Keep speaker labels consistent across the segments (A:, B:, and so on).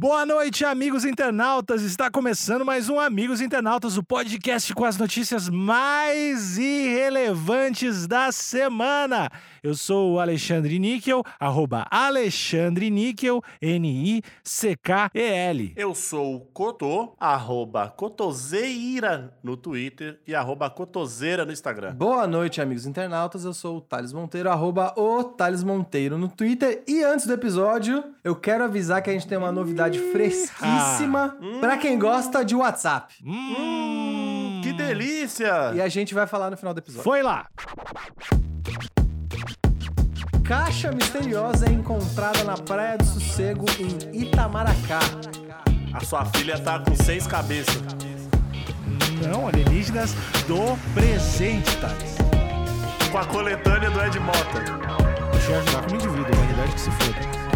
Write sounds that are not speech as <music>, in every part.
A: Boa noite, amigos internautas. Está começando mais um Amigos Internautas, o podcast com as notícias mais irrelevantes da semana. Eu sou o Alexandre Níquel, arroba Alexandre Níquel, N-I-C-K-E-L.
B: Eu sou o Cotô, arroba Cotoseira no Twitter e arroba Cotoseira no Instagram.
C: Boa noite, amigos internautas. Eu sou o Thales Monteiro, arroba o Thales Monteiro no Twitter. E antes do episódio, eu quero avisar que a gente tem uma novidade fresquíssima
B: Hum.
C: pra quem gosta de WhatsApp.
B: Hum, que delícia!
C: E a gente vai falar no final do episódio.
A: Foi lá.
C: Caixa misteriosa é encontrada na Praia do Sossego em Itamaracá.
B: A sua filha tá com seis cabeças.
A: Não, alienígenas do presente, Thales.
B: Com a coletânea do Ed Mota.
A: Deixa eu ajudar como indivíduo, na realidade que se foda.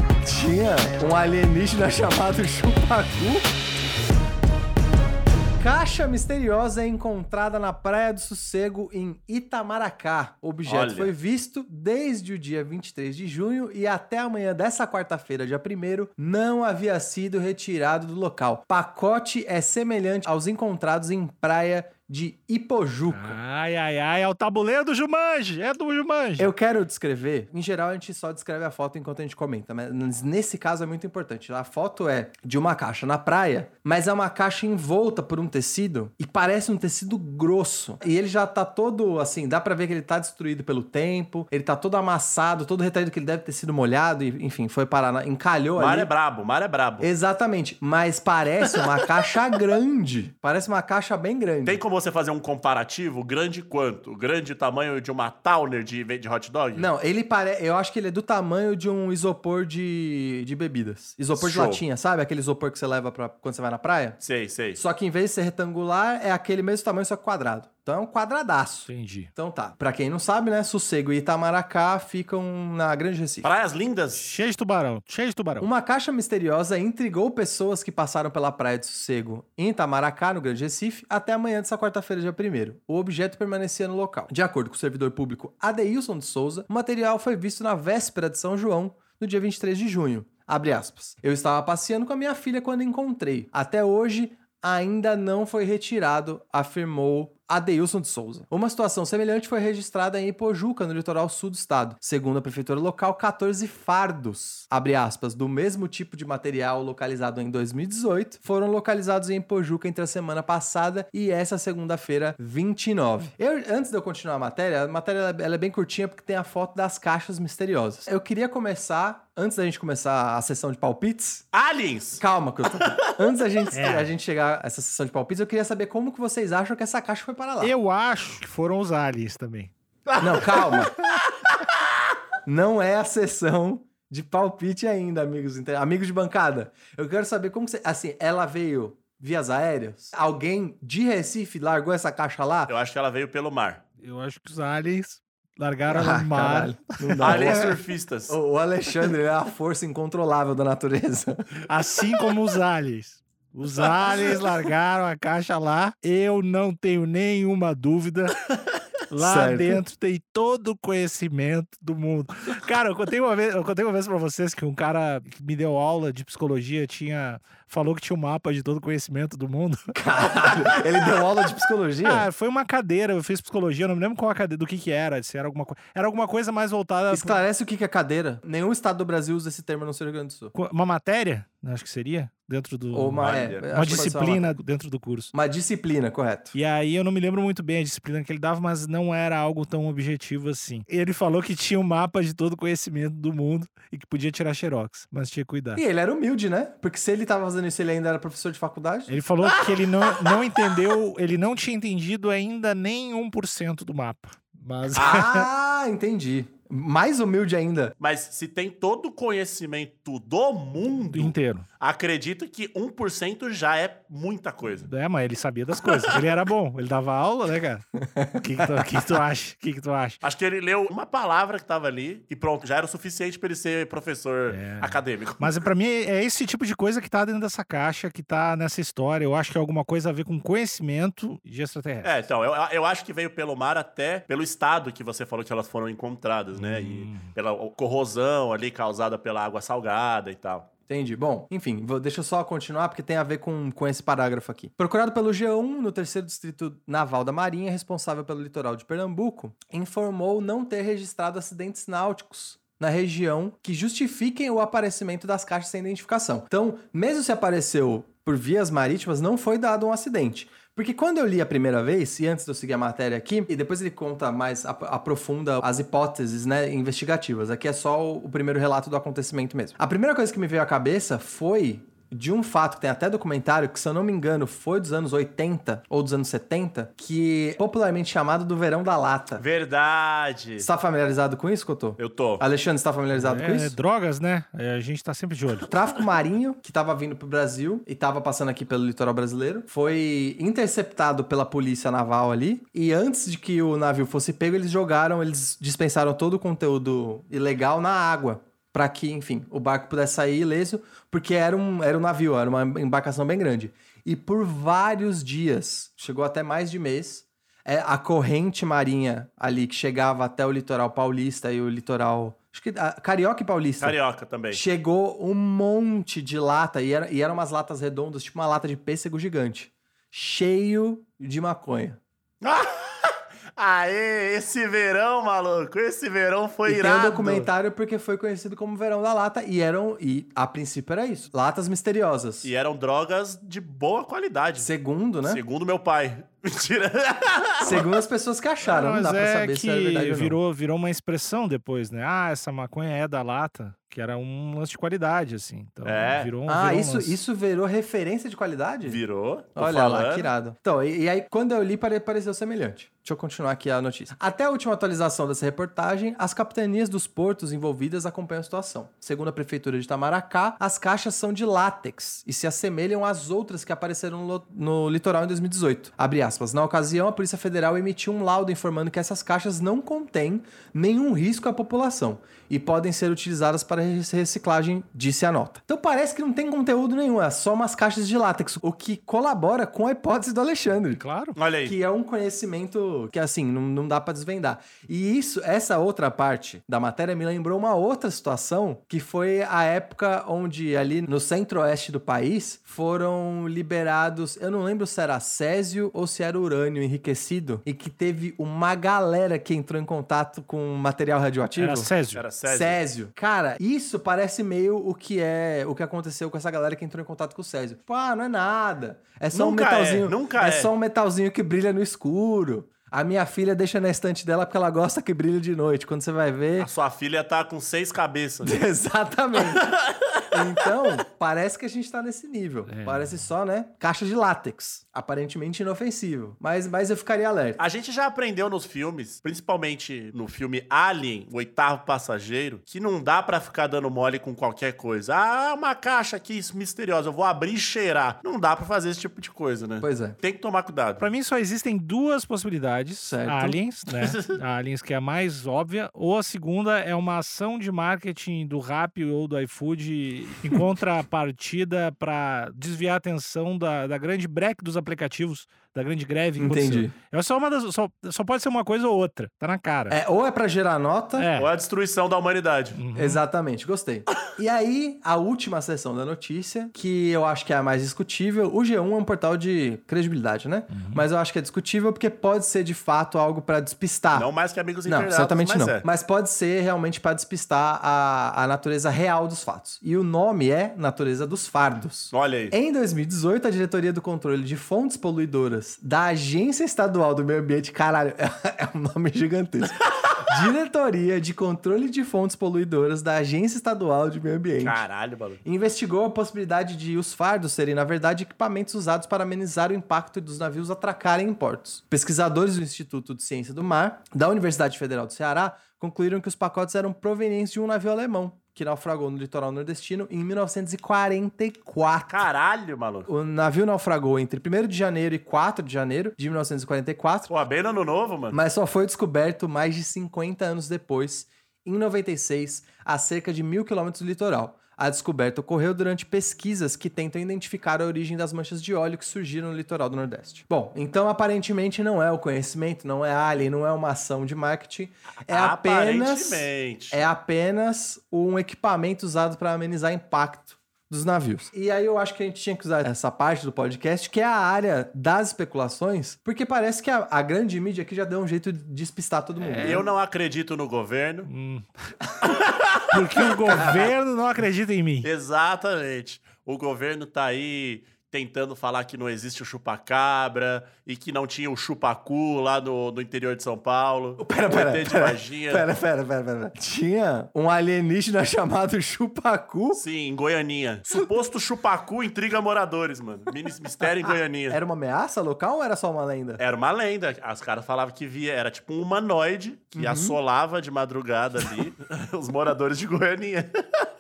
C: Tinha um alienígena <laughs> chamado Chupacu. Caixa misteriosa é encontrada na Praia do Sossego em Itamaracá. O objeto
B: Olha.
C: foi visto desde o dia 23 de junho e até amanhã dessa quarta-feira, dia 1 não havia sido retirado do local. Pacote é semelhante aos encontrados em praia de Ipojuca.
A: Ai, ai, ai, é o tabuleiro do Jumanji, é do Jumanji.
C: Eu quero descrever. Em geral, a gente só descreve a foto enquanto a gente comenta, mas nesse caso é muito importante. A foto é de uma caixa na praia, mas é uma caixa envolta por um tecido e parece um tecido grosso. E ele já tá todo assim, dá pra ver que ele tá destruído pelo tempo, ele tá todo amassado, todo retraído que ele deve ter sido molhado e, enfim, foi parar, na, encalhou
B: Mar
C: ali.
B: é brabo, mar é brabo.
C: Exatamente, mas parece uma <laughs> caixa grande. Parece uma caixa bem grande.
B: Tem como você fazer um comparativo? Grande quanto? Grande tamanho de uma Towner de, de hot dog?
C: Não, ele parece. Eu acho que ele é do tamanho de um isopor de, de bebidas. Isopor
B: Show.
C: de latinha, sabe? Aquele isopor que você leva pra, quando você vai na praia?
B: Sei, sei.
C: Só que em vez de ser retangular, é aquele mesmo tamanho, só que quadrado. Então é um quadradaço.
A: Entendi.
C: Então tá. Pra quem não sabe, né? Sossego e Itamaracá ficam na Grande Recife.
B: Praias lindas.
A: Cheio de tubarão, cheio de tubarão.
C: Uma caixa misteriosa intrigou pessoas que passaram pela Praia de Sossego em Itamaracá, no Grande Recife, até amanhã dessa quarta-feira, dia 1 O objeto permanecia no local. De acordo com o servidor público Adeilson de Souza, o material foi visto na véspera de São João, no dia 23 de junho. Abre aspas. Eu estava passeando com a minha filha quando encontrei. Até hoje, ainda não foi retirado, afirmou Adeilson de Souza. Uma situação semelhante foi registrada em Ipojuca, no litoral sul do estado. Segundo a prefeitura local, 14 fardos, abre aspas, do mesmo tipo de material localizado em 2018, foram localizados em Ipojuca entre a semana passada e essa segunda-feira, 29. Eu, antes de eu continuar a matéria, a matéria ela é- ela é bem curtinha porque tem a foto das caixas misteriosas. Eu queria começar, antes da gente começar a sessão de palpites,
B: Aliens!
C: Calma, que eu tô... <laughs> Antes da gente,
A: É.
C: a gente chegar a essa sessão de palpites, eu queria saber como que vocês acham que essa caixa foi para lá.
A: Eu acho que foram os aliens também. <laughs>
C: Não, calma. Não é a sessão de palpite ainda, amigos, amigos de bancada. Eu quero saber como que você... Assim, ela veio vias aéreas? Alguém de Recife largou essa caixa lá?
B: Eu acho que ela veio pelo mar.
A: Eu acho que os aliens largaram
C: Ah,
A: no mar.
B: Aliens surfistas.
C: O o Alexandre é a força incontrolável da natureza.
A: Assim como os aliens. Os aliens largaram a caixa lá. Eu não tenho nenhuma dúvida. Lá
C: Certo.
A: dentro tem todo o conhecimento do mundo. Cara, eu contei uma vez, eu contei uma vez pra vocês que um cara que me deu aula de psicologia tinha falou que tinha um mapa de todo o conhecimento do mundo. <laughs>
C: Caralho, ele deu aula de psicologia?
A: Ah, foi uma cadeira, eu fiz psicologia, eu não me lembro qual a cadeira, do que que era, se era alguma coisa. Era alguma coisa mais voltada
C: Esclarece o que que é cadeira. Nenhum estado do Brasil usa esse termo no Rio Grande do Sul.
A: uma matéria, acho que seria, dentro do
C: Ou uma, é,
B: uma
C: acho
A: uma disciplina dentro do curso.
C: Uma disciplina, correto.
A: E aí eu não me lembro muito bem a disciplina que ele dava, mas não era algo tão objetivo assim. Ele falou que tinha um mapa de todo o conhecimento do mundo e que podia tirar xerox, mas tinha que cuidar.
C: E ele era humilde, né? Porque se ele tava fazendo isso, ele ainda era professor de faculdade.
A: Ele falou que ele não, <laughs> não entendeu, ele não tinha entendido ainda nem 1% do mapa. Mas
C: Ah, entendi. Mais humilde ainda.
B: Mas se tem todo o conhecimento do mundo,
A: inteiro.
B: acredito que 1% já é muita coisa.
A: É, mas ele sabia das coisas. Ele era bom, ele dava aula, né, cara? O que, que, tu, que que tu acha? O que, que tu acha?
B: Acho que ele leu uma palavra que tava ali e pronto, já era o suficiente pra ele ser professor
A: É.
B: acadêmico.
A: Mas pra mim é esse tipo de coisa que tá dentro dessa caixa, que tá nessa história. Eu acho que é alguma coisa a ver com conhecimento de extraterrestre.
B: É, então, eu, eu acho que veio pelo mar até pelo estado que você falou que elas foram encontradas, né?
A: Hum.
B: E pela corrosão ali causada pela água salgada e tal.
C: Entendi. Bom, enfim, vou, deixa eu só continuar porque tem a ver com, com esse parágrafo aqui. Procurado pelo G1 no terceiro distrito naval da Marinha, responsável pelo litoral de Pernambuco, informou não ter registrado acidentes náuticos na região que justifiquem o aparecimento das caixas sem identificação. Então, mesmo se apareceu por vias marítimas, não foi dado um acidente. Porque quando eu li a primeira vez, e antes de eu seguir a matéria aqui, e depois ele conta mais, ap- aprofunda as hipóteses né, investigativas. Aqui é só o primeiro relato do acontecimento mesmo. A primeira coisa que me veio à cabeça foi de um fato que tem até documentário, que se eu não me engano foi dos anos 80 ou dos anos 70, que é popularmente chamado do Verão da Lata.
B: Verdade.
C: Está familiarizado com isso, Cotô?
B: Eu tô.
C: Alexandre, está familiarizado com
A: É,
C: isso?
A: drogas, né? É, a gente tá sempre de olho.
C: Tráfico marinho, que estava vindo pro Brasil e estava passando aqui pelo litoral brasileiro, foi interceptado pela polícia naval ali. E antes de que o navio fosse pego, eles jogaram, eles dispensaram todo o conteúdo ilegal na água. Pra que, enfim, o barco pudesse sair ileso, porque era um, era um navio, era uma embarcação bem grande. E por vários dias, chegou até mais de mês, é, a corrente marinha ali que chegava até o litoral paulista e o litoral. Acho que. a- Carioca e Paulista.
B: Carioca também.
C: Chegou um monte de lata, e, era, e eram umas latas redondas, tipo uma lata de pêssego gigante. Cheio de maconha. <laughs>
B: Aê, esse verão, maluco. Esse verão foi
C: e tem
B: irado.
C: um documentário porque foi conhecido como Verão da Lata, e eram. E a princípio era isso. Latas misteriosas.
B: E eram drogas de boa qualidade.
C: Segundo, né?
B: Segundo meu pai. Mentira. <laughs>
C: Segundo as pessoas que acharam. Não,
A: mas
C: dá pra
A: é
C: saber
A: que
C: se era verdade ou não.
A: virou, virou uma expressão depois, né? Ah, essa maconha é da lata, que era um lance de qualidade, assim. Então,
B: É.
A: virou,
C: Ah,
A: virou um
C: isso,
A: lance.
C: isso virou referência de qualidade?
B: Virou. tô
C: Olha lá,
B: falando.
C: que irado. Então, e, e aí, quando eu li, pare- pareceu semelhante. Deixa eu continuar aqui a notícia. Até a última atualização dessa reportagem, as capitanias dos portos envolvidas acompanham a situação. Segundo a Prefeitura de Itamaracá, as caixas são de látex e se assemelham às outras que apareceram no, no litoral em 2018. Abre aspas. Na ocasião, a Polícia Federal emitiu um laudo informando que essas caixas não contêm nenhum risco à população e podem ser utilizadas para rec- reciclagem, disse a nota. Então parece que não tem conteúdo nenhum, é só umas caixas de látex, o que colabora com a hipótese do Alexandre.
A: Claro.
B: Olha aí.
C: Que é um conhecimento que, assim, não, não dá pra desvendar. E isso, essa outra parte da matéria me lembrou uma outra situação, que foi a época onde, ali no centro-oeste do país, foram liberados. Eu não lembro se era césio ou se era urânio enriquecido, e que teve uma galera que entrou em contato com material radioativo.
A: Era Césio.
B: Era Césio.
C: Césio. Cara, isso parece meio o que é o que aconteceu com essa galera que entrou em contato com o Césio. Pô, ah, não é nada. É só
B: Nunca
C: um
B: é,
C: metalzinho.
B: nunca
C: é
B: é.
C: só um metalzinho que brilha no escuro. A minha filha deixa na estante dela porque ela gosta que brilhe de noite. Quando você vai ver.
B: A sua filha tá com seis cabeças. <laughs>
C: Exatamente. Então, parece que a gente tá nesse nível.
A: É.
C: Parece só, né? Caixa de látex. Aparentemente inofensivo. Mas, mas eu ficaria alerta.
B: A gente já aprendeu nos filmes, principalmente no filme Alien, o oitavo passageiro, que não dá pra ficar dando mole com qualquer coisa. Ah, uma caixa aqui misteriosa, eu vou abrir e cheirar. Não dá pra fazer esse tipo de coisa, né?
C: Pois é.
B: Tem que tomar cuidado.
A: Pra mim só existem duas possibilidades.
C: Certo.
A: Aliens, né? A <laughs> Aliens que é a mais óbvia. Ou a segunda é uma ação de marketing do Rappi ou do iFood em <laughs> contrapartida pra desviar a atenção da, da grande break dos aplicativos, da grande greve aconteceu.
C: Entendi.
A: É só, uma das, só, só pode ser uma coisa ou outra. Tá na cara.
C: É, ou é pra gerar nota.
A: É.
B: Ou é a destruição da humanidade.
A: Uhum.
C: Exatamente, gostei. e aí, a última seção da notícia, que eu acho que é a mais discutível. O G1 é um portal de credibilidade, né?
A: Uhum.
C: Mas eu acho que é discutível porque pode ser de fato algo pra despistar.
B: Não mais que amigos.
C: Não, certamente
B: mas
C: não.
B: é.
C: Mas pode ser realmente pra despistar a, a natureza real dos fatos. E o nome é Natureza dos Fardos.
B: Olha aí.
C: Em 2018, a Diretoria do Controle de Fontes Poluidoras da Agência Estadual do Meio Ambiente, caralho, <laughs> é um nome gigantesco. <laughs> Diretoria de Controle de Fontes Poluidoras da Agência Estadual de Meio Ambiente.
B: Caralho, maluco.
C: Investigou a possibilidade de os fardos serem, na verdade, equipamentos usados para amenizar o impacto dos navios atracarem em portos. Pesquisadores do Instituto de Ciência do Mar, da Universidade Federal do Ceará, concluíram que os pacotes eram provenientes de um navio alemão, que naufragou no litoral nordestino em 1944.
B: Caralho, maluco.
C: O navio naufragou entre 1 de janeiro e 4 de janeiro de 1944,
B: Pô, bem no ano novo, mano.
C: mas só foi descoberto mais de 50 anos depois, em 96, a cerca de mil quilômetros do litoral. A descoberta ocorreu durante pesquisas que tentam identificar a origem das manchas de óleo que surgiram no litoral do Nordeste. Bom, então aparentemente não é o conhecimento, não é alien, não é uma ação de marketing, é apenas é apenas um equipamento usado para amenizar impacto dos navios. E aí eu acho que a gente tinha que usar essa parte do podcast, que é a área das especulações, porque parece que a, a grande mídia aqui já deu um jeito de despistar todo mundo.
B: Eu não acredito no governo.
A: Hum. <laughs> Porque o governo não acredita em mim.
B: Exatamente. O governo tá aí tentando falar que não existe o chupacabra e que não tinha o chupacu lá no, no interior de São Paulo.
C: Pera,
B: O
C: pera, pera, pera, pera, pera, pera. Tinha um alienígena <laughs> chamado Chupacu.
B: Sim, em Goianinha. Suposto chupacu intriga moradores, mano. Mistério em Goianinha.
C: Era uma ameaça local ou era só uma lenda?
B: Era uma lenda. Os caras falavam que via, era tipo um humanoide que
C: Uhum.
B: assolava de madrugada ali <laughs> os moradores de Goianinha. <laughs>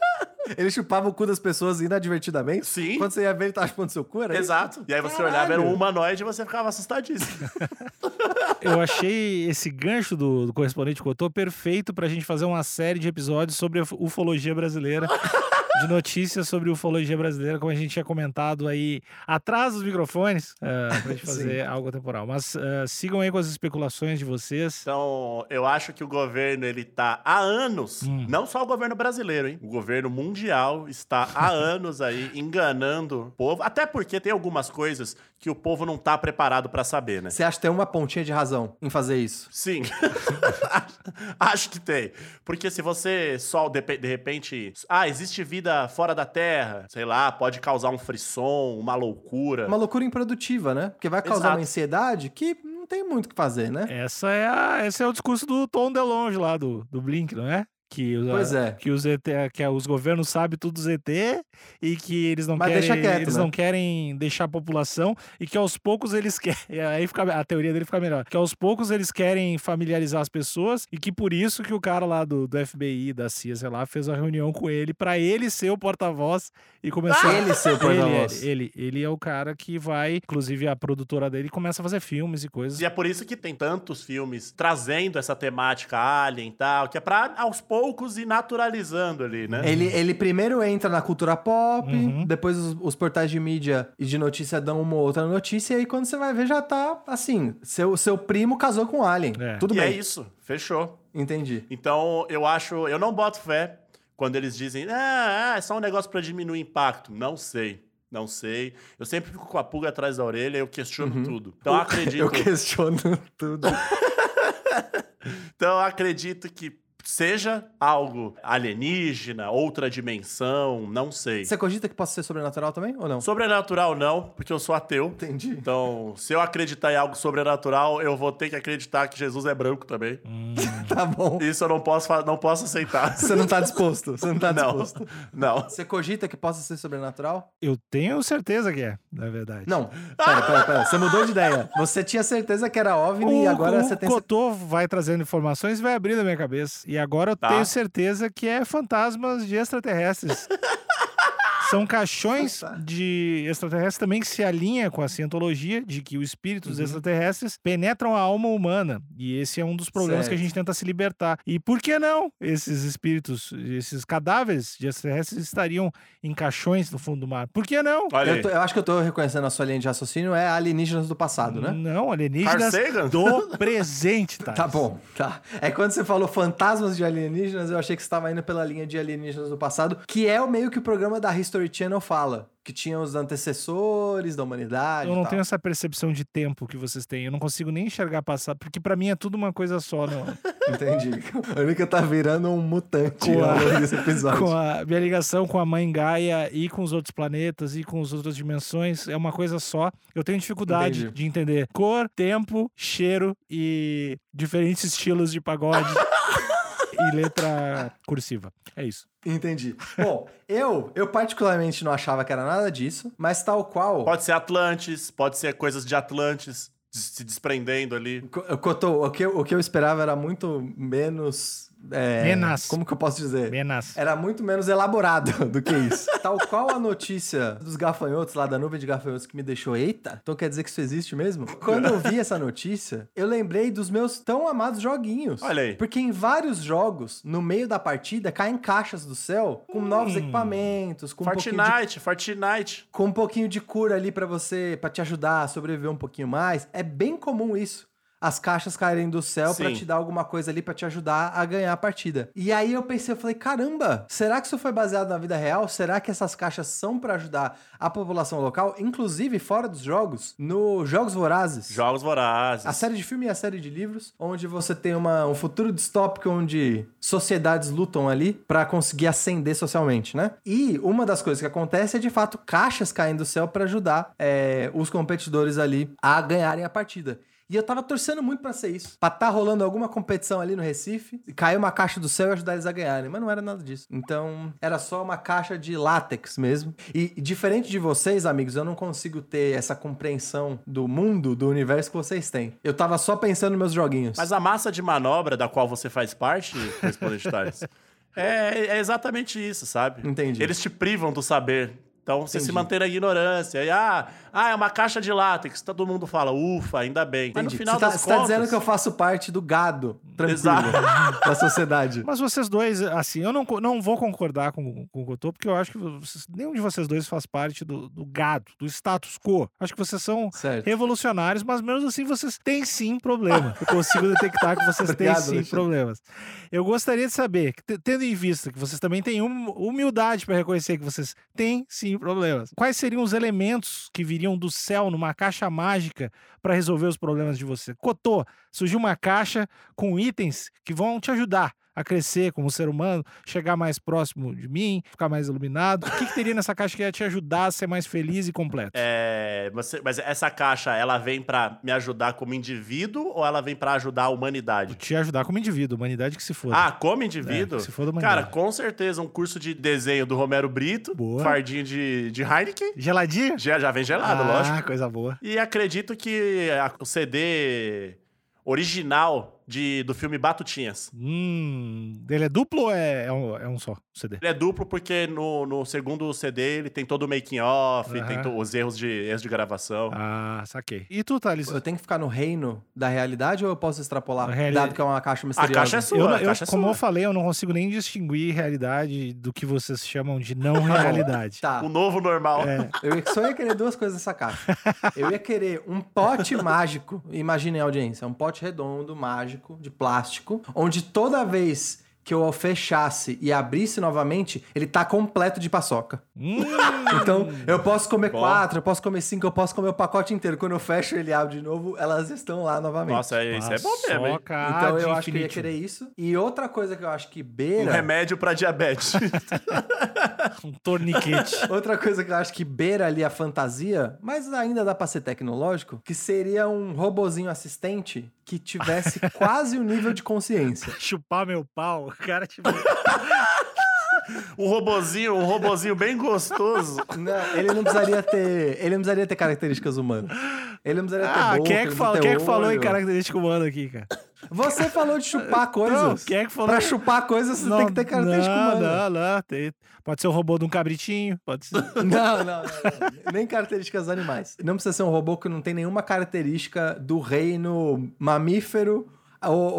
C: Ele chupava o cu das pessoas inadvertidamente?
B: Sim.
C: Quando você ia ver, ele tava chupando seu cu, era isso?
B: Exato. E aí você
C: Caralho.
B: olhava, era um humanoide e você ficava assustadíssimo. <laughs>
A: Eu achei esse gancho do, do correspondente Cotô perfeito pra gente fazer uma série de episódios sobre a ufologia brasileira. <laughs> De notícias sobre ufologia brasileira, como a gente tinha comentado aí atrás dos microfones, uh, pra gente <laughs> fazer algo temporal. Mas ah, sigam aí com as especulações de vocês.
B: Então, eu acho que o governo, ele tá há anos,
A: Hum.
B: não só o governo brasileiro, hein? O governo mundial está há <laughs> anos aí enganando o povo, até porque tem algumas coisas que o povo não tá preparado pra saber, né?
C: Você acha que tem uma pontinha de razão em fazer isso?
B: Sim. <laughs> Acho que tem. Porque se você só, de, de repente. Ah, existe vida fora da Terra. Sei lá, pode causar um frisson, uma loucura.
C: Uma loucura improdutiva, né? Porque vai causar
B: Exato.
C: uma ansiedade que não tem muito o que fazer, né?
A: Essa é a, esse é o discurso do Tom DeLonge lá do, do Blink, não é? Que, os-
C: Pois é.
A: que os ET, que os governos sabem tudo dos ET e que eles não
C: Mas
A: querem
C: deixa quieto,
A: eles
C: né?
A: não querem deixar a população e que aos poucos eles querem <laughs> aí fica a teoria dele fica melhor que aos poucos eles querem familiarizar as pessoas e que por isso que o cara lá do, do FBI da CIA sei lá fez uma reunião com ele pra ele ser o porta-voz e começar
C: Ele ser o <laughs> porta-voz.
A: ele, ele ele é o cara que vai inclusive a produtora dele começa a fazer filmes e coisas
B: E é por isso que tem tantos filmes trazendo essa temática alien e tal, que é pra aos poucos ir naturalizando ali, né?
C: Ele, ele primeiro entra na cultura pop,
A: Uhum.
C: depois os, os portais de mídia e de notícia dão uma ou outra notícia, e aí quando você vai ver já tá assim: seu, seu primo casou com um alien.
A: É.
C: Tudo
B: e
C: bem.
B: é isso, fechou.
C: Entendi.
B: Então, eu acho, eu não boto fé quando eles dizem, ah, é só um negócio pra diminuir o impacto. Não sei. Não sei. Eu sempre fico com a pulga atrás da orelha e eu questiono tudo. Então, eu <laughs> acredito.
C: Eu questiono tudo. <laughs>
B: Então, eu acredito que seja algo alienígena, outra dimensão, não sei.
C: Você cogita que possa ser sobrenatural também ou não?
B: Sobrenatural não, porque eu sou ateu.
C: Entendi.
B: Então, se eu acreditar em algo sobrenatural, eu vou ter que acreditar que Jesus é branco também. <laughs>
C: Tá bom.
B: Isso eu não posso, não posso aceitar. <laughs>
C: Você não tá disposto. Você não tá
B: não,
C: disposto.
B: não.
C: Você cogita que possa ser sobrenatural?
A: eu tenho certeza que é na verdade
C: Não. Pera, pera, pera. Você mudou de ideia. Você tinha certeza que era OVNI e agora
A: o
C: você tem certeza.
A: Cotô vai trazendo informações e vai abrindo a minha cabeça. E agora eu
B: Tá.
A: tenho certeza que é fantasmas de extraterrestres. <laughs> São caixões de extraterrestres também que se alinha com a cientologia de que os espíritos
C: Uhum.
A: extraterrestres penetram a alma humana. E esse é um dos problemas que a
C: Certo.
A: gente tenta se libertar. E por que não esses espíritos, esses cadáveres de extraterrestres estariam em caixões no fundo do mar? Por que não?
C: Eu, tô- eu acho que eu tô reconhecendo a sua linha de raciocínio, é alienígenas do passado, né?
A: Não, alienígenas do presente, tá?
C: Tá bom, tá. É quando você falou fantasmas de alienígenas, eu achei que você estava indo pela linha de alienígenas do passado, que é o meio que o programa da History Channel fala, que tinha os antecessores da humanidade.
A: Eu não tenho essa percepção de tempo que vocês têm. Eu não consigo nem enxergar passado, porque pra mim é tudo uma coisa só, não. <laughs>
C: Entendi. A única tá virando um mutante
A: Com a-
C: ao longo desse <laughs> episódio.
A: com a minha ligação com a mãe Gaia e com os outros planetas e com as outras dimensões é uma coisa só. Eu tenho dificuldade
C: Entendi.
A: de entender cor, tempo, cheiro e diferentes estilos de pagode <laughs> e letra cursiva. É isso.
C: Entendi. Bom, eu, eu particularmente não achava que era nada disso, mas tal qual.
B: Pode ser Atlantis, pode ser coisas de Atlantis se desprendendo ali.
C: Cotô, o que, eu- o que eu esperava era muito menos é,
A: Menos.
C: Como que eu posso dizer?
A: Menas.
C: Era muito menos elaborado <laughs> do que isso. Tal qual a notícia dos gafanhotos, lá da nuvem de gafanhotos, que me deixou, eita, então quer dizer que isso existe mesmo? Quando eu vi essa notícia, eu lembrei dos meus tão amados joguinhos.
B: Olha aí.
C: Porque em vários jogos, no meio da partida, caem caixas do céu com novos equipamentos, com um, pouquinho de,
B: Fortnite, Fortnite.
C: com um pouquinho de cura ali pra você, pra te ajudar a sobreviver um pouquinho mais. É bem comum isso. As caixas caírem do céu pra
B: Sim.
C: te dar alguma coisa ali pra te ajudar a ganhar a partida. E aí eu pensei, eu falei, caramba, será que isso foi baseado na vida real? Será que essas caixas são pra ajudar a população local, inclusive fora dos jogos, no Jogos Vorazes?
B: Jogos vorazes.
C: A série de filme e a série de livros, onde você tem uma, um futuro distópico onde sociedades lutam ali pra conseguir ascender socialmente, né? E uma das coisas que acontece é, de fato, caixas caindo do céu pra ajudar é, os competidores ali a ganharem a partida. E eu tava torcendo muito pra ser isso. Pra tá rolando alguma competição ali no Recife, cair uma caixa do céu e ajudar eles a ganharem. Mas não era nada disso. Então, era só uma caixa de látex mesmo. E, diferente de vocês, amigos, eu não consigo ter essa compreensão do mundo, do universo que vocês têm. Eu tava só pensando nos meus joguinhos.
B: Mas a massa de manobra da qual você faz parte, Correspondente <laughs> é, é exatamente isso, sabe?
C: Entendi.
B: Eles te privam do saber. Então você se
C: Entendi.
B: mantém na ignorância. E, ah, ah, é uma caixa de látex. Todo mundo fala, ufa, ainda bem. Mas no
C: Entendi.
B: final
C: você tá,
B: das
C: você tá dizendo que eu faço parte do gado tranquilo
B: Exato. <laughs>
C: da sociedade.
A: Mas vocês dois, assim, eu não, não vou concordar com, com o que eu tô, porque eu acho que vocês- nenhum de vocês dois faz parte do, do gado, do status quo. Acho que vocês são
C: Certo.
A: revolucionários, mas mesmo assim vocês têm sim problema. Eu consigo detectar que vocês <laughs> têm
C: Obrigado,
A: sim
C: Alexandre.
A: problemas. Eu gostaria de saber, tendo em vista que vocês também têm hum- humildade para reconhecer que vocês têm sim problemas, quais seriam os elementos que viriam do céu numa caixa mágica para resolver os problemas de você? Cotô, surgiu uma caixa com itens que vão te ajudar a crescer como ser humano, chegar mais próximo de mim, ficar mais iluminado. O que, que teria nessa caixa que ia te ajudar a ser mais feliz e completo?
B: É, você- mas essa caixa, ela vem pra me ajudar como indivíduo ou ela vem pra ajudar a humanidade?
A: Te ajudar como indivíduo, humanidade que se foda.
B: Ah, como indivíduo?
A: É, se for da
B: Cara,
A: humanidade.
B: com certeza um curso de desenho do Romero Brito,
A: Boa.
B: fardinho de, de Heineken.
A: Geladinho?
B: Já, já vem gelado,
A: ah,
B: lógico.
A: coisa boa.
B: E acredito que a- o CD original de, do filme Batutinhas.
A: Hum, ele é duplo ou é, é, um, é um só CD?
B: Ele é duplo porque no, no segundo CD ele tem todo o making off,
A: Aham.
B: tem to- os erros de, erros de gravação.
A: Ah, saquei. E tu, Thales?
C: Eu tenho que ficar no reino da realidade ou eu posso extrapolar?
A: Reali-
C: Dado que é uma caixa
B: a
C: misteriosa.
B: caixa é sua,
A: Eu,
B: a
A: eu-
B: caixa é
A: como
B: sua.
A: eu falei, eu não consigo nem distinguir realidade do que vocês chamam de não realidade.
C: Tá.
B: O novo normal.
A: É.
C: Eu só ia querer duas coisas nessa caixa. Eu ia querer um pote <laughs> mágico, imaginem a audiência, um pote redondo, mágico, de plástico, onde toda vez que eu fechasse e abrisse novamente, ele tá completo de paçoca.
A: Hum, <laughs>
C: Então, eu posso comer
B: Bom.
C: quatro, eu posso comer cinco, eu posso comer o pacote inteiro. Quando eu fecho ele abre de novo, elas estão lá novamente.
B: Nossa, é- isso é bom mesmo, hein?
C: então eu acho que eu ia querer isso. E outra coisa que eu acho que
B: Um
C: beira.
B: remédio pra diabetes. <laughs>
A: Um torniquete. <laughs>
C: Outra coisa que eu acho que beira ali a fantasia, mas ainda dá pra ser tecnológico, que seria um robozinho assistente que tivesse quase o nível de consciência.
A: Chupar meu pau. O cara, tipo... <laughs>
B: um robozinho, um robozinho bem gostoso.
C: Não, ele não precisaria ter. Ele não precisaria ter características humanas. Ele não precisaria ter
A: Ah,
C: boca,
A: quem é que,
C: não
A: fala,
C: ter
A: quem é que falou em característica humana aqui, cara?
C: Você falou de chupar coisas.
A: Não, quem é que falou?
C: Pra chupar coisas, você tem que ter característica
A: não,
C: humana.
A: Não, não, tem- Pode ser o robô de um cabritinho, pode ser... <laughs>
C: Não, não, não, não. Nem características animais. Não precisa ser um robô que não tem nenhuma característica do reino mamífero ou,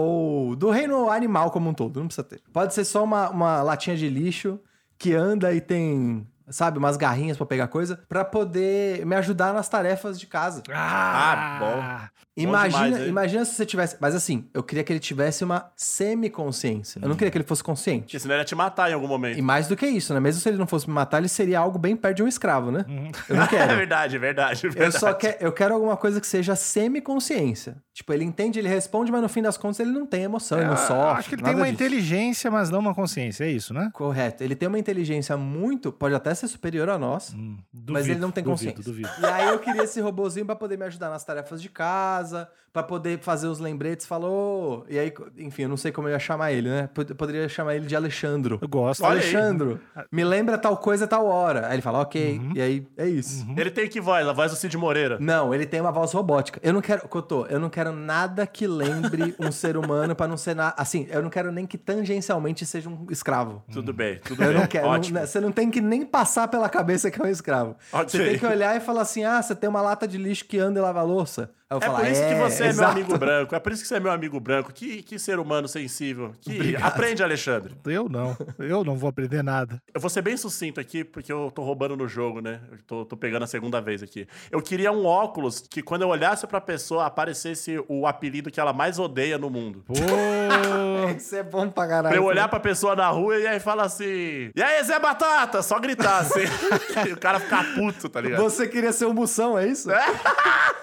C: ou do reino animal como um todo. Não precisa ter. Pode ser só uma, uma latinha de lixo que anda e tem, sabe, umas garrinhas pra pegar coisa, pra poder me ajudar nas tarefas de casa.
B: Ah, bom.
C: Imagina,
B: demais,
C: imagina se você tivesse. Mas assim, eu queria que ele tivesse uma semi-consciência. Eu não queria que ele fosse consciente.
B: Porque senão ele ia te matar em algum momento.
C: E mais do que isso, né? Mesmo se ele não fosse me matar, ele seria algo bem perto de um escravo, né? Eu não
B: É <laughs>
C: quero.
B: verdade, é verdade.
C: Eu
B: verdade.
C: só quero, eu quero alguma coisa que seja semi-consciência. Tipo, ele entende, ele responde, mas no fim das contas ele não tem emoção, ele não
A: Ah,
C: sofre.
A: Acho que ele
C: nada
A: tem uma
C: disso.
A: inteligência, mas não uma consciência, é isso, né?
C: Correto. Ele tem uma inteligência muito. Pode até ser superior a nós.
A: Hum,
C: Mas ele não tem
A: duvido,
C: consciência.
A: Duvido.
C: E aí eu queria esse robozinho pra poder me ajudar nas tarefas de casa, casa pra poder fazer os lembretes, falou. E aí, enfim, eu não sei como eu ia chamar ele, né? Pod- Poderia chamar ele de Alexandro.
A: Eu gosto.
C: Alexandro, me lembra tal coisa, tal hora. Aí ele fala, ok.
A: Uhum.
C: E aí, é isso.
B: Ele tem que voz? A voz do Cid Moreira.
C: Não, ele tem uma voz robótica. Eu não quero, Cotô, eu não quero nada que lembre um <laughs> ser humano pra não ser nada. Assim, eu não quero nem que tangencialmente seja um escravo.
B: Tudo bem, tudo
C: Eu
B: bem.
C: não quero.
B: Ótimo.
C: não- você não tem que nem passar pela cabeça que é um escravo.
B: Ok.
C: Você tem que olhar e falar assim: ah, você tem uma lata de lixo que anda e lava a louça.
B: É
C: falar,
B: por isso que você é
C: exato.
B: meu amigo branco. É por isso que você é meu amigo branco. Que, que ser humano sensível. Que...
C: Obrigado.
B: Aprende, Alexandre.
A: Eu não. Eu não vou aprender nada.
B: Eu vou ser bem sucinto aqui, porque eu tô roubando no jogo, né? Eu tô, tô pegando a segunda vez aqui. Eu queria um óculos que, quando eu olhasse pra pessoa, aparecesse o apelido que ela mais odeia no mundo.
A: Pô, <laughs>
C: Isso é bom pra caralho.
B: Pra eu olhar pra pessoa na rua e aí falar assim: E aí, Zé Batata? Só gritar assim. <laughs> e o cara ficar puto, tá ligado?
C: Você queria ser o Moção, é isso? <laughs>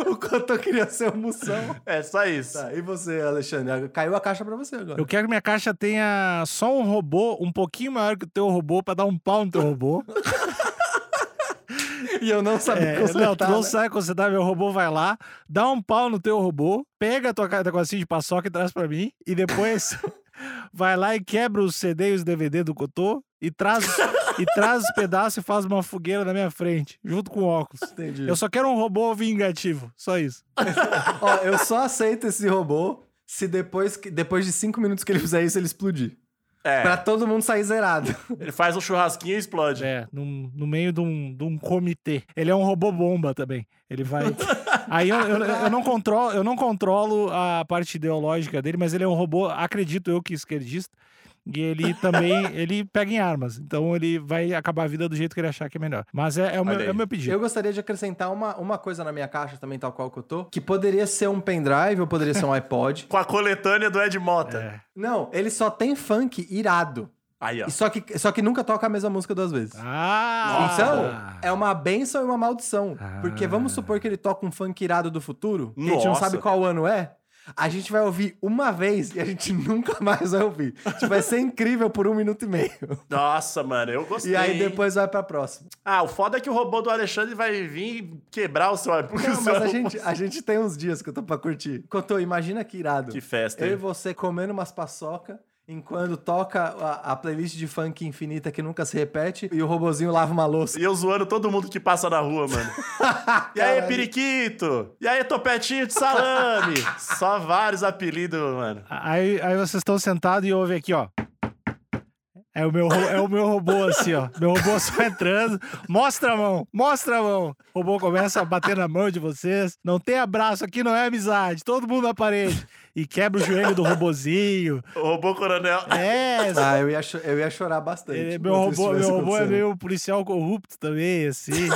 C: <laughs> o Cotô queria ser o Moção.
B: É só isso.
C: Tá, e você, Alexandre? Caiu a caixa pra você agora.
A: eu quero que minha caixa tenha só um robô um pouquinho maior que o teu robô pra dar um pau no teu robô. <laughs>
C: E eu não sabia
A: É,
C: consertar,
A: não, tu não
C: né?
A: sabe consertar, meu robô vai lá, dá um pau no teu robô, pega a tua negocinho de paçoca e traz pra mim, e depois vai lá e quebra os CD e os DVD do Cotô e traz, e traz os pedaços e faz uma fogueira na minha frente, junto com óculos.
C: Entendi.
A: Eu só quero um robô vingativo, só isso.
C: Ó, eu só aceito esse robô se depois, que- depois de cinco minutos que ele fizer isso, ele explodir.
B: É,
C: Pra todo mundo sair zerado. <laughs>
B: ele faz um churrasquinho e explode.
A: É, num- no meio de um, de um comitê. Ele é um robô bomba também. Ele vai. <laughs> Aí eu, eu, eu não controlo, eu não controlo a parte ideológica dele, mas ele é um robô, acredito eu que esquerdista. E ele também, <laughs> ele pega em armas. Então ele vai acabar a vida do jeito que ele achar que é melhor. Mas é, é o, meu, é o meu pedido.
C: Eu gostaria de acrescentar uma, uma coisa na minha caixa também, tal qual que eu tô, que poderia ser um pendrive ou poderia ser um <laughs> iPod.
B: Com a coletânea do Ed Mota.
A: É.
C: Não, ele só tem funk irado.
B: Aí, ó.
C: E só, que, só que nunca toca a mesma música duas vezes.
A: Ah!
C: Então, é uma benção e uma maldição.
A: Ah.
C: Porque vamos supor que ele toca um funk irado do futuro, que a gente não sabe qual ano é. A gente vai ouvir uma vez e a gente <laughs> nunca mais vai ouvir. Tipo, vai ser incrível por um minuto e meio.
B: Nossa, mano, eu gostei.
C: E aí depois vai pra próxima.
B: Ah, o foda é que o robô do Alexandre vai vir quebrar o seu. <laughs> o
C: Não, mas a gente, a gente tem uns dias que eu tô pra curtir. Cotô, imagina que irado.
B: Que festa,
C: Eu e
B: hein?
C: você comendo umas paçoca, enquanto toca a, a playlist de funk infinita que nunca se repete e o robozinho lava uma louça.
B: E eu zoando todo mundo que passa na rua, mano. <laughs> E aí, periquito? E aí, topetinho de salame? <laughs> Só vários apelidos, mano.
A: Aí, aí vocês estão sentados e ouvem aqui, ó. É o, meu, é o meu robô assim, ó. Meu robô só <laughs> entrando. Mostra a mão, mostra a mão. O robô começa a bater na mão de vocês. Não tem abraço, aqui não é amizade. Todo mundo na parede. E quebra o joelho do robozinho. <laughs>
B: O robô coronel.
A: É,
C: Ah, eu ia, eu ia chorar bastante.
A: ele- meu robô, meu robô é meio policial corrupto também, assim.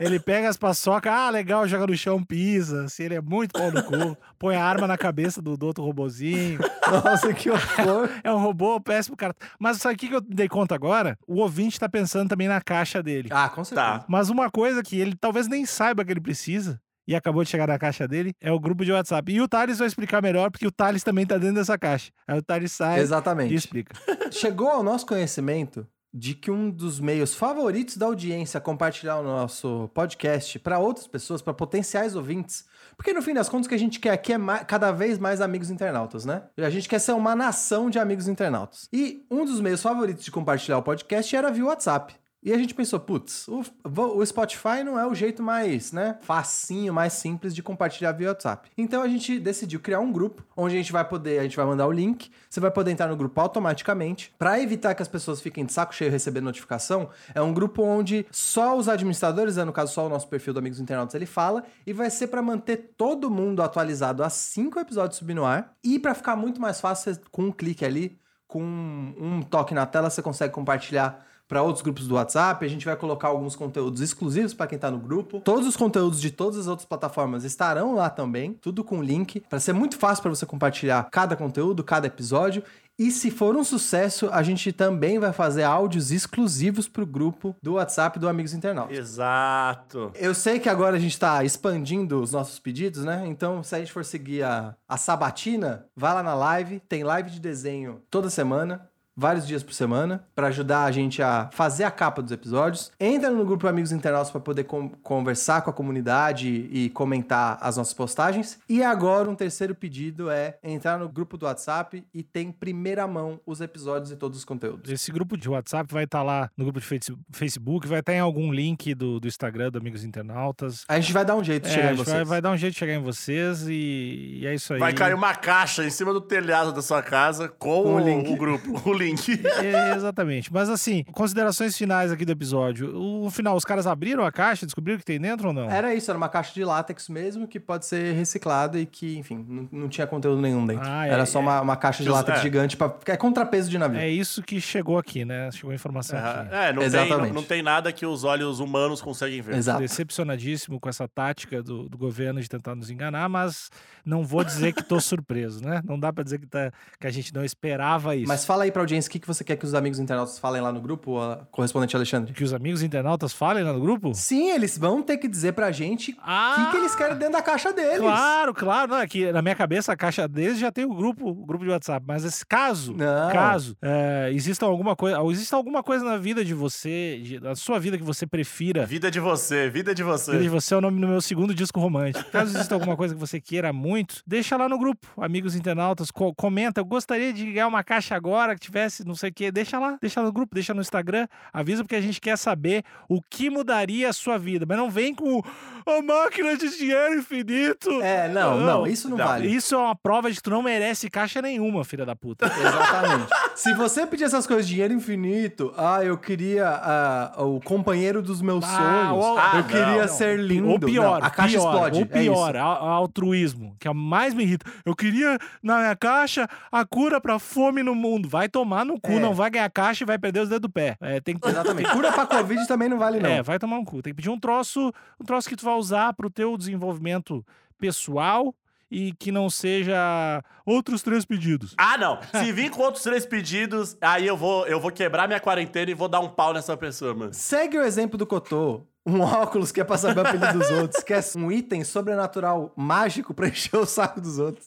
A: Ele pega as paçocas, ah, legal, joga no chão, pisa. Assim, ele é muito pau no cu. Põe a arma na cabeça do, do outro robozinho.
C: Nossa, que horror. <laughs>
A: É um robô péssimo, cara. Mas sabe o que que eu dei conta agora? O ouvinte tá pensando também na caixa dele.
C: Ah, com certeza.
B: Tá.
A: Mas uma coisa que ele talvez nem saiba que ele precisa, e acabou de chegar na caixa dele, é o grupo de WhatsApp. E o Thales vai explicar melhor, porque o Thales também tá dentro dessa caixa. Aí o Thales sai e
C: Exatamente.
A: explica. <laughs>
C: Chegou ao nosso conhecimento de que um dos meios favoritos da audiência compartilhar o nosso podcast para outras pessoas, para potenciais ouvintes. Porque no fim das contas o que a gente quer aqui é cada vez mais amigos internautas, né? A gente quer ser uma nação de amigos internautas. E um dos meios favoritos de compartilhar o podcast era via WhatsApp. E a gente pensou, putz, o, o Spotify não é o jeito mais, né, facinho, mais simples de compartilhar via WhatsApp. Então a gente decidiu criar um grupo onde a gente vai poder, a gente vai mandar o link, você vai poder entrar no grupo automaticamente. Para evitar que as pessoas fiquem de saco cheio recebendo notificação, é um grupo onde só os administradores, né, no caso só o nosso perfil do Amigos Internautas, ele fala e vai ser para manter todo mundo atualizado assim que o episódio subir no ar e para ficar muito mais fácil, com um clique ali, com um toque na tela, você consegue compartilhar para outros grupos do WhatsApp. A gente vai colocar alguns conteúdos exclusivos para quem tá no grupo. Todos os conteúdos de todas as outras plataformas estarão lá também, tudo com link, para ser muito fácil para você compartilhar cada conteúdo, cada episódio. E se for um sucesso, a gente também vai fazer áudios exclusivos pro grupo do WhatsApp do Amigos Internautas.
B: Exato.
C: Eu sei que agora a gente tá expandindo os nossos pedidos, né? Então, se a gente for seguir a, a sabatina, vai lá na live, tem live de desenho toda semana. Vários dias por semana para ajudar a gente a fazer a capa dos episódios. Entra no grupo Amigos Internautas para poder com- conversar com a comunidade e comentar as nossas postagens. E agora um terceiro pedido é entrar no grupo do WhatsApp e tem em primeira mão os episódios e todos os conteúdos.
A: Esse grupo de WhatsApp vai estar lá no grupo de face- Facebook, vai estar em algum link do, do Instagram do Amigos Internautas.
C: A gente vai dar um jeito de
A: É,
C: chegar
A: a
C: em vocês.
A: vai, vai dar um jeito de chegar em vocês e, e é isso aí.
B: Vai cair uma caixa em cima do telhado da sua casa com,
C: Com o
B: o,
C: link.
B: o grupo, <laughs> o link. <laughs>
A: É, exatamente. Mas assim, considerações finais aqui do episódio. O final, os caras abriram a caixa, descobriram o que tem dentro ou não?
C: Era isso, era uma caixa de látex mesmo que pode ser reciclado e que, enfim, não, não tinha conteúdo nenhum dentro.
A: Ah, é,
C: era só
A: é.
C: uma, uma caixa de
B: Just-
C: látex
B: é.
C: gigante para é contrapeso de navio.
A: É isso que chegou aqui, né? Chegou a informação aqui.
B: É, não tem,
C: Exatamente.
B: não, não tem nada que os olhos humanos conseguem ver.
C: Exato.
A: Decepcionadíssimo com essa tática do, do governo de tentar nos enganar, mas não vou dizer que tô surpreso, né? Não dá pra dizer que, tá, que a gente não esperava isso.
C: Mas fala aí pra audiência o que, que você quer que os amigos internautas falem lá no grupo, a correspondente Alexandre.
A: Que os amigos internautas falem lá no grupo?
C: Sim, eles vão ter que dizer pra gente o
A: Ah!
C: que, que eles querem dentro da caixa deles.
A: Claro, claro. Não, é que na minha cabeça a caixa deles já tem o grupo, o grupo de WhatsApp. Mas esse caso,
C: Não.
A: caso, é, exista alguma coisa, ou existe alguma coisa na vida de você, de- da sua vida que você prefira.
B: Vida de você, vida de você.
A: Vida de você é o nome do meu segundo disco romântico. Caso exista alguma coisa que você queira muito, deixa lá no grupo, amigos internautas, co- comenta. Eu gostaria de ganhar uma caixa agora que tivesse não sei o quê. Deixa lá, deixa no grupo, deixa no Instagram, avisa porque a gente quer saber o que mudaria a sua vida. Mas não vem com o- a máquina de dinheiro infinito.
C: É, não, não,
A: Não,
C: isso não,
B: não,
C: vale.
A: Isso é uma prova de que tu não merece caixa nenhuma, filha da puta.
C: Exatamente. Se você pedir essas coisas, dinheiro infinito, ah, eu queria ah, o companheiro dos meus
A: Ah,
C: sonhos, eu
B: Ah,
C: queria
B: não.
C: ser lindo.
A: Ou pior,
C: a caixa
A: pior,
C: explode.
A: Ou
C: é
A: pior, a- a altruísmo, que é o mais me irrita. Eu queria na minha caixa a cura pra fome no mundo. Vai tomar no cu,
C: É.
A: não vai ganhar caixa e vai perder os dedos do pé. É, tem que
C: Exatamente. <laughs> Cura pra Covid também não vale, não.
A: É, vai tomar um cu. Tem que pedir um troço, um troço que tu vai usar pro teu desenvolvimento pessoal e que não seja outros três pedidos.
B: Ah, não. Se vir com outros três pedidos, aí eu vou, eu vou quebrar minha quarentena e vou dar um pau nessa pessoa, mano.
C: Segue o exemplo do Cotô. Um óculos que é pra saber o apelido dos outros, que é um item sobrenatural mágico pra encher o saco dos outros.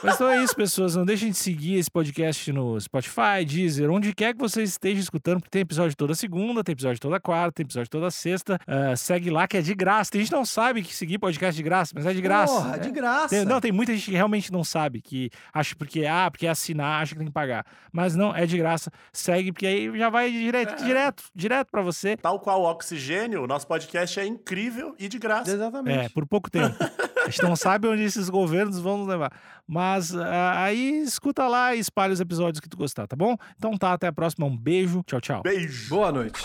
A: Mas então é isso, pessoas. Não deixem de seguir esse podcast no Spotify, Deezer, onde quer que você esteja escutando, porque tem episódio toda segunda, tem episódio toda quarta, tem episódio toda sexta. Ah, segue lá que é de graça. Tem gente que não sabe que seguir podcast é de graça, mas é de graça.
C: Porra,
A: É.
C: de graça.
A: Tem- não, tem muita gente que realmente não sabe, que acha porque, ah, porque é assinar, acha que tem que pagar. Mas não, é de graça. Segue, porque aí já vai direto, direto, direto pra você.
B: Tal qual o oxigênio, nosso podcast é incrível e de graça.
C: Exatamente.
A: É, por pouco tempo. <laughs> A gente não sabe onde esses governos vão nos levar. Mas ah, aí escuta lá e espalha os episódios que tu gostar, tá bom? Então tá, até a próxima. Um beijo. Tchau, tchau.
B: Beijo.
C: Boa noite.